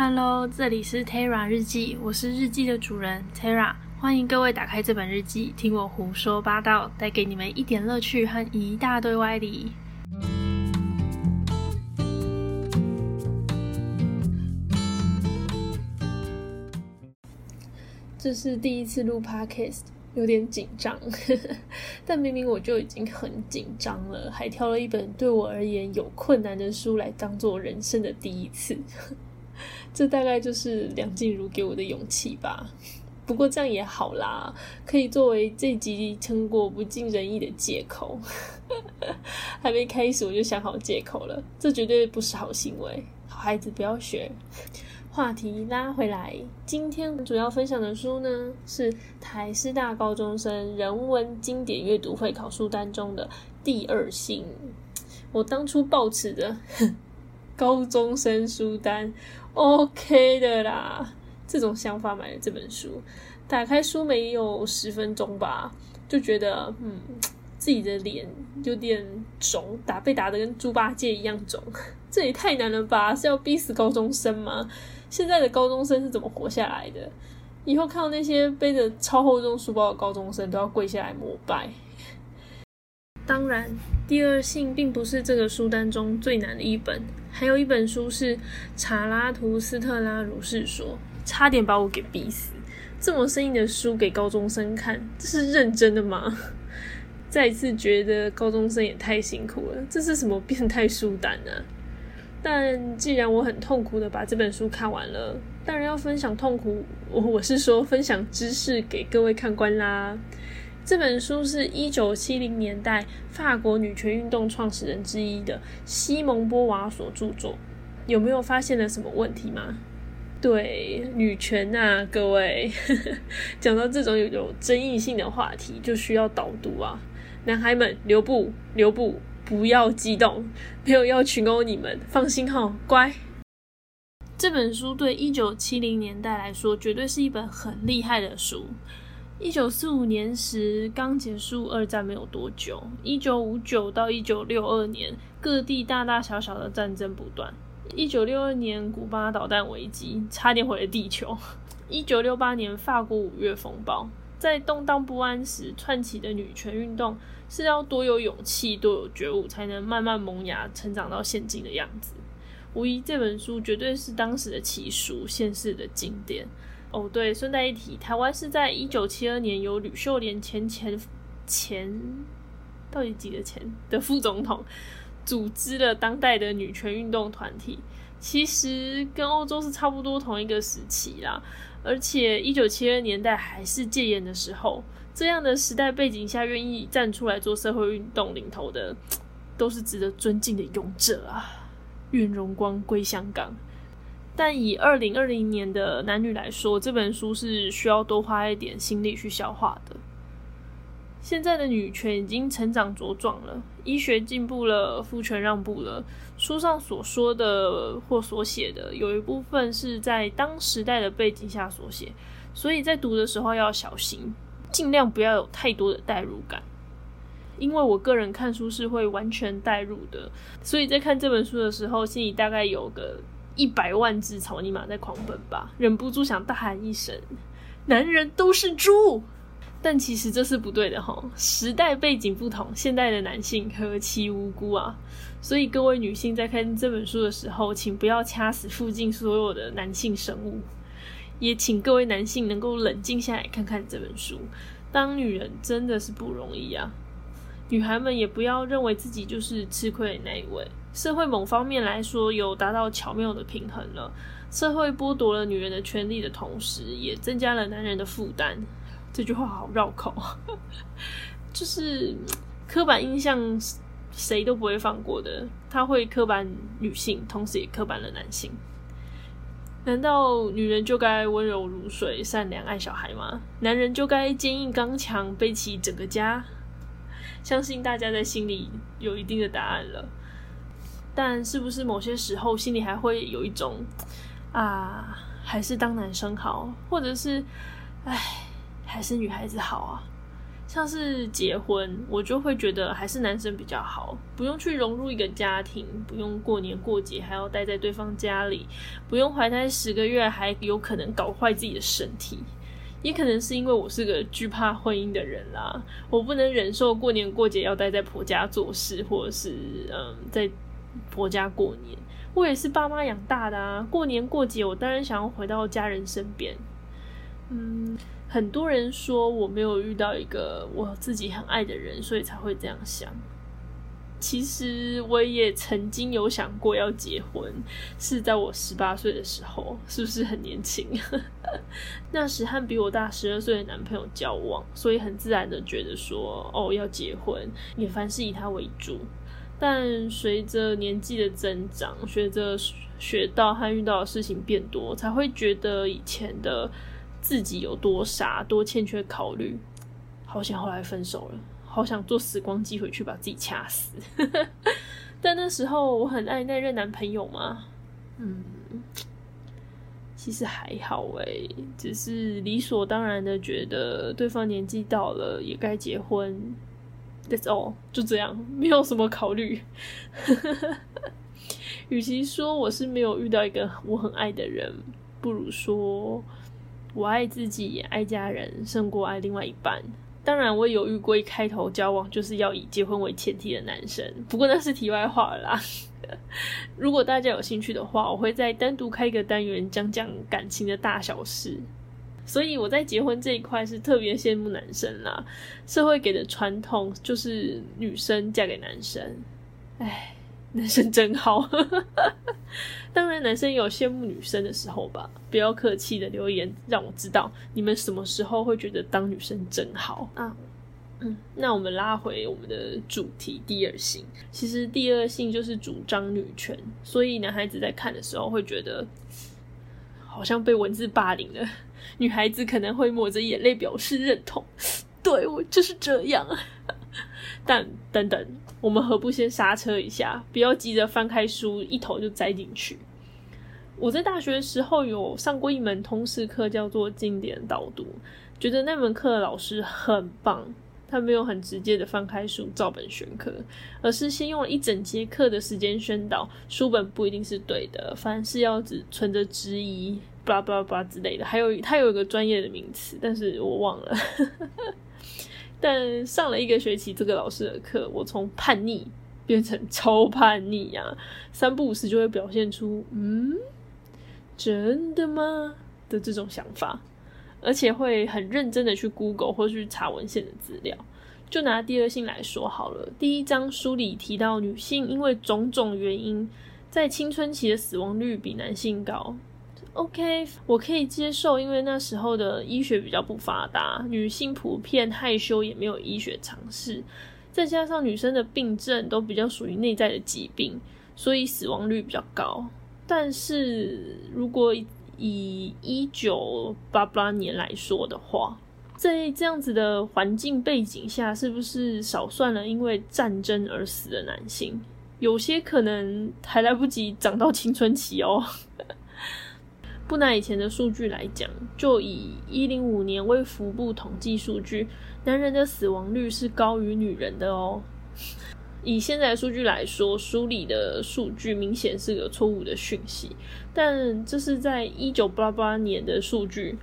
Hello，这里是 Terra 日记，我是日记的主人 Terra，欢迎各位打开这本日记，听我胡说八道，带给你们一点乐趣和一大堆歪理。这是第一次录 Podcast，有点紧张，但明明我就已经很紧张了，还挑了一本对我而言有困难的书来当做人生的第一次。这大概就是梁静茹给我的勇气吧。不过这样也好啦，可以作为这集成果不尽人意的借口。还没开始我就想好借口了，这绝对不是好行为。好孩子不要学。话题拉回来，今天主要分享的书呢是台师大高中生人文经典阅读会考书单中的《第二性》。我当初抱持的高中生书单。OK 的啦，这种想法买了这本书，打开书没有十分钟吧，就觉得嗯，自己的脸有点肿，打被打的跟猪八戒一样肿，这也太难了吧？是要逼死高中生吗？现在的高中生是怎么活下来的？以后看到那些背着超厚重书包的高中生，都要跪下来膜拜。当然，第二性并不是这个书单中最难的一本，还有一本书是《查拉图斯特拉如是说》，差点把我给逼死。这么生硬的书给高中生看，这是认真的吗？再次觉得高中生也太辛苦了，这是什么变态书单呢？但既然我很痛苦的把这本书看完了，当然要分享痛苦，我我是说分享知识给各位看官啦。这本书是一九七零年代法国女权运动创始人之一的西蒙波娃所著作。有没有发现了什么问题吗？对，女权啊，各位，讲到这种有有争议性的话题，就需要导读啊。男孩们，留步，留步，不要激动，没有要群殴你们，放心哈，乖。这本书对一九七零年代来说，绝对是一本很厉害的书。一九四五年时，刚结束二战没有多久。一九五九到一九六二年，各地大大小小的战争不断。一九六二年，古巴导弹危机差点毁了地球。一九六八年，法国五月风暴，在动荡不安时串起的女权运动，是要多有勇气、多有觉悟，才能慢慢萌芽、成长到现今的样子。无疑，这本书绝对是当时的奇书，现世的经典。哦，对，顺带一提，台湾是在一九七二年由吕秀莲前前前到底几个前的副总统组织了当代的女权运动团体，其实跟欧洲是差不多同一个时期啦。而且一九七二年代还是戒严的时候，这样的时代背景下，愿意站出来做社会运动领头的，都是值得尊敬的勇者啊！愿荣光归香港。但以二零二零年的男女来说，这本书是需要多花一点心力去消化的。现在的女权已经成长茁壮了，医学进步了，父权让步了。书上所说的或所写的，有一部分是在当时代的背景下所写，所以在读的时候要小心，尽量不要有太多的代入感。因为我个人看书是会完全代入的，所以在看这本书的时候，心里大概有个。一百万只草泥马在狂奔吧，忍不住想大喊一声：“男人都是猪！”但其实这是不对的哈。时代背景不同，现代的男性何其无辜啊！所以各位女性在看这本书的时候，请不要掐死附近所有的男性生物，也请各位男性能够冷静下来看看这本书。当女人真的是不容易啊！女孩们也不要认为自己就是吃亏的那一位。社会某方面来说有达到巧妙的平衡了，社会剥夺了女人的权利的同时，也增加了男人的负担。这句话好绕口，就是刻板印象谁都不会放过的，他会刻板女性，同时也刻板了男性。难道女人就该温柔如水、善良爱小孩吗？男人就该坚硬刚强、背起整个家？相信大家在心里有一定的答案了。但是不是某些时候心里还会有一种啊，还是当男生好，或者是唉，还是女孩子好啊？像是结婚，我就会觉得还是男生比较好，不用去融入一个家庭，不用过年过节还要待在对方家里，不用怀胎十个月还有可能搞坏自己的身体。也可能是因为我是个惧怕婚姻的人啦，我不能忍受过年过节要待在婆家做事，或者是嗯在婆家过年。我也是爸妈养大的啊，过年过节我当然想要回到家人身边。嗯，很多人说我没有遇到一个我自己很爱的人，所以才会这样想。其实我也曾经有想过要结婚，是在我十八岁的时候，是不是很年轻？那时和比我大十二岁的男朋友交往，所以很自然的觉得说，哦，要结婚，也凡事以他为主。但随着年纪的增长，随着学到和遇到的事情变多，才会觉得以前的自己有多傻，多欠缺考虑。好想后来分手了。好想坐时光机回去把自己掐死，但那时候我很爱那任男朋友嘛？嗯，其实还好诶，只是理所当然的觉得对方年纪到了也该结婚。That's all，就这样，没有什么考虑。与其说我是没有遇到一个我很爱的人，不如说我爱自己爱家人，胜过爱另外一半。当然，我有遇过一开头交往就是要以结婚为前提的男生，不过那是题外话啦。如果大家有兴趣的话，我会再单独开一个单元讲讲感情的大小事。所以我在结婚这一块是特别羡慕男生啦。社会给的传统就是女生嫁给男生，唉。男生真好，当然男生有羡慕女生的时候吧。不要客气的留言，让我知道你们什么时候会觉得当女生真好啊。嗯，那我们拉回我们的主题，第二性。其实第二性就是主张女权，所以男孩子在看的时候会觉得好像被文字霸凌了，女孩子可能会抹着眼泪表示认同。对我就是这样，但等等。我们何不先刹车一下，不要急着翻开书一头就栽进去。我在大学的时候有上过一门通识课，叫做经典导读，觉得那门课的老师很棒。他没有很直接的翻开书照本宣科，而是先用了一整节课的时间宣导书本不一定是对的，凡事要只存着质疑，巴拉巴拉巴拉之类的。还有他有一个专业的名词，但是我忘了。但上了一个学期这个老师的课，我从叛逆变成超叛逆呀！三不五时就会表现出“嗯，真的吗”的这种想法，而且会很认真的去 Google 或去查文献的资料。就拿第二性来说好了，第一章书里提到，女性因为种种原因，在青春期的死亡率比男性高。OK，我可以接受，因为那时候的医学比较不发达，女性普遍害羞，也没有医学常识，再加上女生的病症都比较属于内在的疾病，所以死亡率比较高。但是如果以一九八八年来说的话，在这样子的环境背景下，是不是少算了因为战争而死的男性？有些可能还来不及长到青春期哦。不拿以前的数据来讲，就以一零五年为服部统计数据，男人的死亡率是高于女人的哦。以现在的数据来说，书里的数据明显是个错误的讯息，但这是在一九八八年的数据。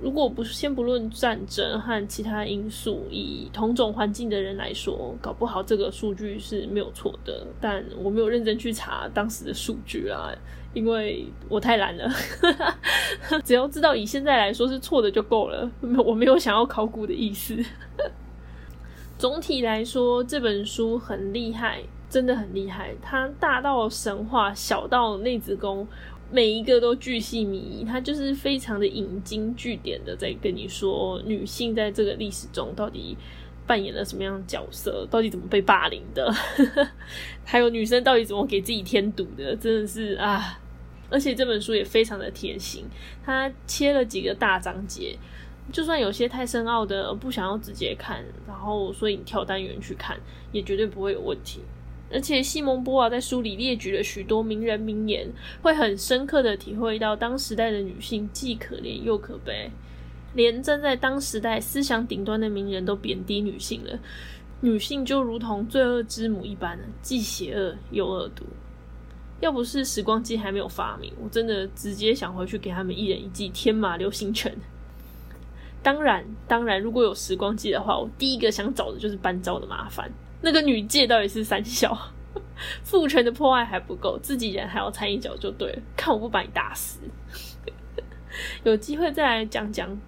如果不先不论战争和其他因素，以同种环境的人来说，搞不好这个数据是没有错的。但我没有认真去查当时的数据啊，因为我太懒了。只要知道以现在来说是错的就够了，我没有想要考古的意思。总体来说，这本书很厉害，真的很厉害。它大到神话，小到内子宫。每一个都巨细靡遗，他就是非常的引经据典的在跟你说女性在这个历史中到底扮演了什么样的角色，到底怎么被霸凌的，还有女生到底怎么给自己添堵的，真的是啊！而且这本书也非常的贴心，他切了几个大章节，就算有些太深奥的不想要直接看，然后所以你跳单元去看，也绝对不会有问题。而且西蒙波娃在书里列举了许多名人名言，会很深刻的体会到当时代的女性既可怜又可悲。连站在当时代思想顶端的名人都贬低女性了，女性就如同罪恶之母一般，既邪恶又恶毒。要不是时光机还没有发明，我真的直接想回去给他们一人一记天马流星拳。当然，当然，如果有时光机的话，我第一个想找的就是班昭的麻烦。那个女界到底是三小，父权的破坏还不够，自己人还要掺一脚就对了。看我不把你打死！有机会再来讲讲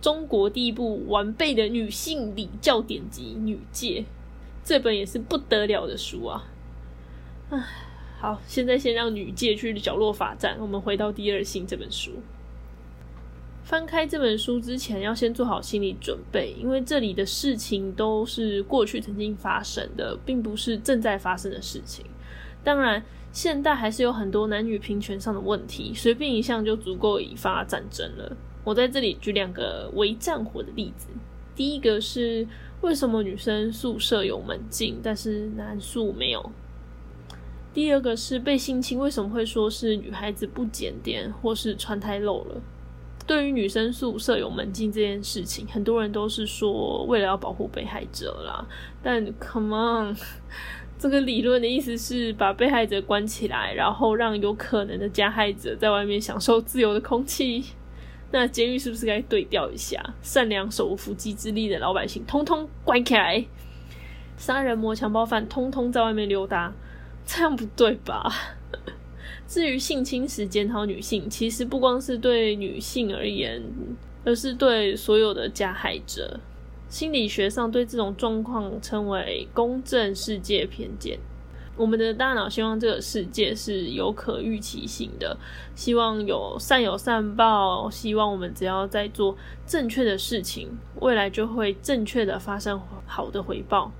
中国第一部完备的女性礼教典籍《女戒》，这本也是不得了的书啊！唉。好，现在先让女界去角落罚站。我们回到《第二性》这本书。翻开这本书之前，要先做好心理准备，因为这里的事情都是过去曾经发生的，并不是正在发生的事情。当然，现代还是有很多男女平权上的问题，随便一项就足够引发战争了。我在这里举两个为战火的例子。第一个是为什么女生宿舍有门禁，但是男宿没有？第二个是被性侵，为什么会说是女孩子不检点或是穿太露了？对于女生宿舍有门禁这件事情，很多人都是说为了要保护被害者啦。但 come on，这个理论的意思是把被害者关起来，然后让有可能的加害者在外面享受自由的空气。那监狱是不是该对调一下？善良手无缚鸡之力的老百姓，通通关起来；杀人魔、强暴犯，通通在外面溜达。这样不对吧？至于性侵时检讨女性，其实不光是对女性而言，而是对所有的加害者。心理学上对这种状况称为公正世界偏见。我们的大脑希望这个世界是有可预期性的，希望有善有善报，希望我们只要在做正确的事情，未来就会正确的发生好的回报。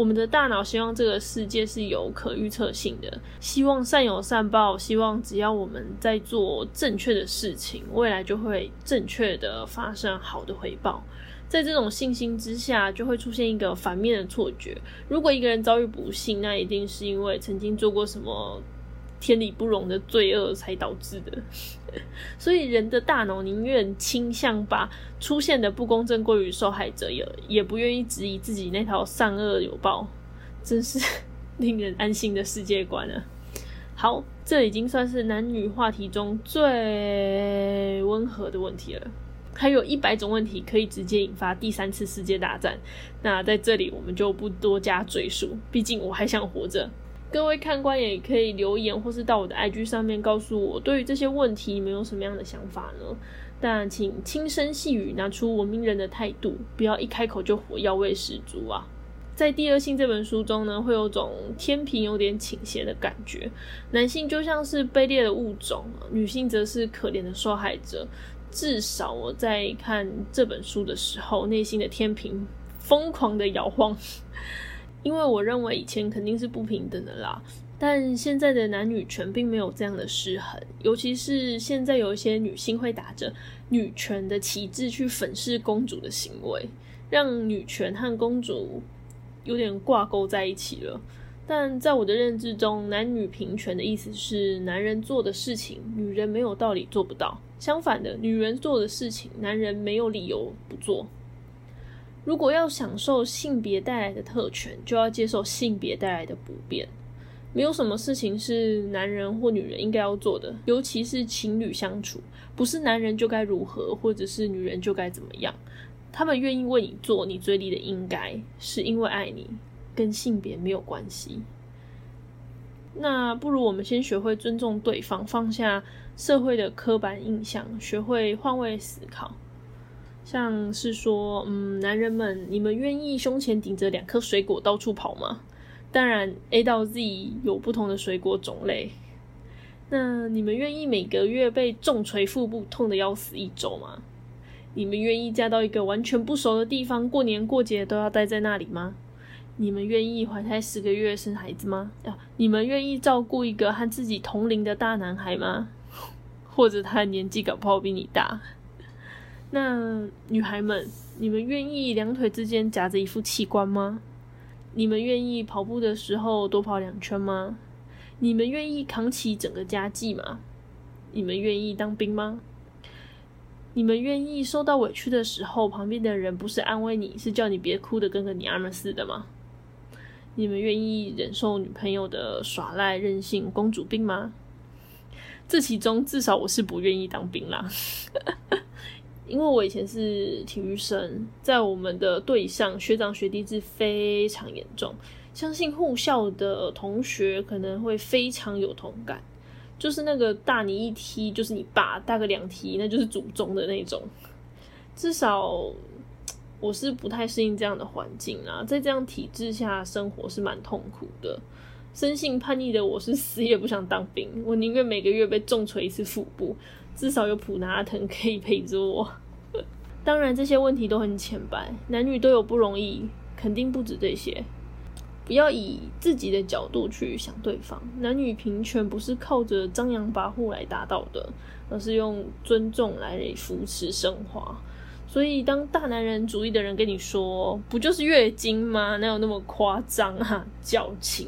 我们的大脑希望这个世界是有可预测性的，希望善有善报，希望只要我们在做正确的事情，未来就会正确的发生好的回报。在这种信心之下，就会出现一个反面的错觉：如果一个人遭遇不幸，那一定是因为曾经做过什么。天理不容的罪恶才导致的，所以人的大脑宁愿倾向把出现的不公正归于受害者，也也不愿意质疑自己那套善恶有报，真是 令人安心的世界观了。好，这已经算是男女话题中最温和的问题了。还有一百种问题可以直接引发第三次世界大战，那在这里我们就不多加赘述，毕竟我还想活着。各位看官也可以留言，或是到我的 IG 上面告诉我，对于这些问题你们有什么样的想法呢？但请轻声细语，拿出文明人的态度，不要一开口就火药味十足啊！在《第二性》这本书中呢，会有种天平有点倾斜的感觉，男性就像是卑劣的物种，女性则是可怜的受害者。至少我在看这本书的时候，内心的天平疯狂的摇晃。因为我认为以前肯定是不平等的啦，但现在的男女权并没有这样的失衡，尤其是现在有一些女性会打着女权的旗帜去粉饰公主的行为，让女权和公主有点挂钩在一起了。但在我的认知中，男女平权的意思是男人做的事情，女人没有道理做不到；相反的，女人做的事情，男人没有理由不做。如果要享受性别带来的特权，就要接受性别带来的不便。没有什么事情是男人或女人应该要做的，尤其是情侣相处，不是男人就该如何，或者是女人就该怎么样。他们愿意为你做你嘴里的应该，是因为爱你，跟性别没有关系。那不如我们先学会尊重对方，放下社会的刻板印象，学会换位思考。像是说，嗯，男人们，你们愿意胸前顶着两颗水果到处跑吗？当然，A 到 Z 有不同的水果种类。那你们愿意每个月被重锤腹部痛得要死一周吗？你们愿意嫁到一个完全不熟的地方，过年过节都要待在那里吗？你们愿意怀胎十个月生孩子吗？啊，你们愿意照顾一个和自己同龄的大男孩吗？或者他年纪搞不好比你大？那女孩们，你们愿意两腿之间夹着一副器官吗？你们愿意跑步的时候多跑两圈吗？你们愿意扛起整个家计吗？你们愿意当兵吗？你们愿意受到委屈的时候，旁边的人不是安慰你，是叫你别哭的跟个娘们似的吗？你们愿意忍受女朋友的耍赖、任性、公主病吗？这其中至少我是不愿意当兵啦，因为我以前是体育生，在我们的队上学长学弟制非常严重，相信护校的同学可能会非常有同感。就是那个大你一梯，就是你爸大个两梯，那就是祖宗的那种。至少我是不太适应这样的环境啊，在这样体制下生活是蛮痛苦的。生性叛逆的我是死也不想当兵，我宁愿每个月被重锤一次腹部，至少有普拿疼可以陪着我。当然这些问题都很浅白，男女都有不容易，肯定不止这些。不要以自己的角度去想对方，男女平权不是靠着张扬跋扈来达到的，而是用尊重来扶持升华。所以，当大男人主义的人跟你说“不就是月经吗？哪有那么夸张啊？”矫情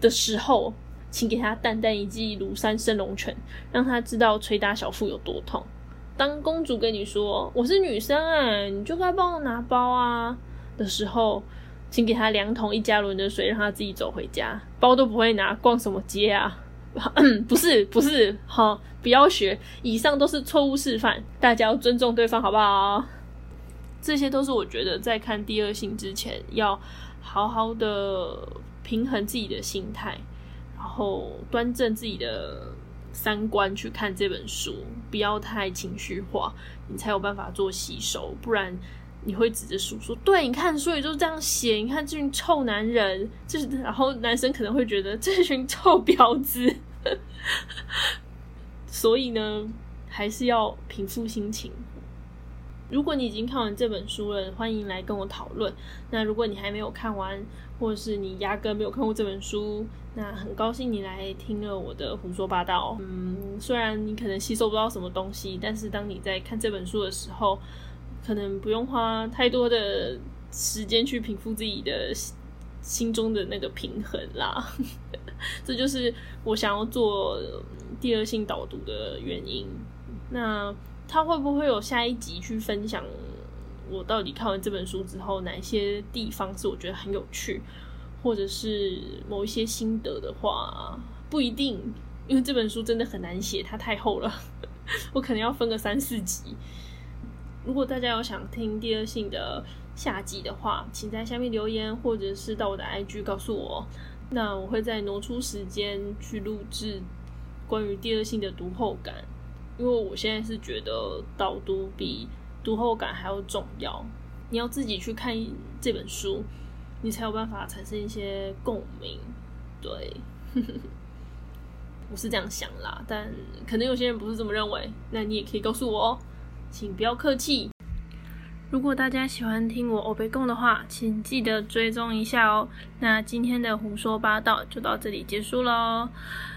的时候，请给他淡淡一记庐山升龙拳，让他知道捶打小腹有多痛。当公主跟你说“我是女生哎，你就该帮我拿包啊”的时候，请给他两桶一加仑的水，让他自己走回家，包都不会拿，逛什么街啊？不 是不是，好，不要学，以上都是错误示范，大家要尊重对方，好不好？这些都是我觉得在看第二性之前，要好好的平衡自己的心态，然后端正自己的三观去看这本书，不要太情绪化，你才有办法做吸收，不然。你会指着书说：“对，你看书里就是这样写。你看这群臭男人，就是，然后男生可能会觉得这群臭婊子。所以呢，还是要平复心情。如果你已经看完这本书了，欢迎来跟我讨论。那如果你还没有看完，或者是你压根没有看过这本书，那很高兴你来听了我的胡说八道。嗯，虽然你可能吸收不到什么东西，但是当你在看这本书的时候。”可能不用花太多的时间去平复自己的心中的那个平衡啦，这就是我想要做第二性导读的原因。那他会不会有下一集去分享我到底看完这本书之后哪些地方是我觉得很有趣，或者是某一些心得的话，不一定，因为这本书真的很难写，它太厚了，我可能要分个三四集。如果大家有想听第二性的下集的话，请在下面留言，或者是到我的 IG 告诉我。那我会再挪出时间去录制关于第二性的读后感，因为我现在是觉得导读比读后感还要重要。你要自己去看这本书，你才有办法产生一些共鸣。对，我是这样想啦，但可能有些人不是这么认为。那你也可以告诉我哦。请不要客气。如果大家喜欢听我欧贝贡的话，请记得追踪一下哦。那今天的胡说八道就到这里结束喽。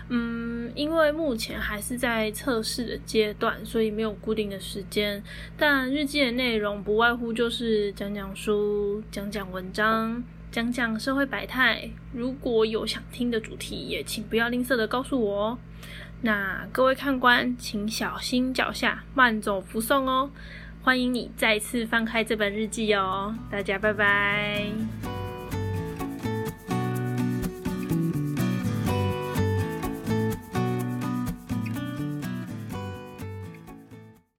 嗯，因为目前还是在测试的阶段，所以没有固定的时间。但日记的内容不外乎就是讲讲书、讲讲文章、讲讲社会百态。如果有想听的主题，也请不要吝啬的告诉我哦。那各位看官，请小心脚下，慢走不送哦。欢迎你再次翻开这本日记哦，大家拜拜。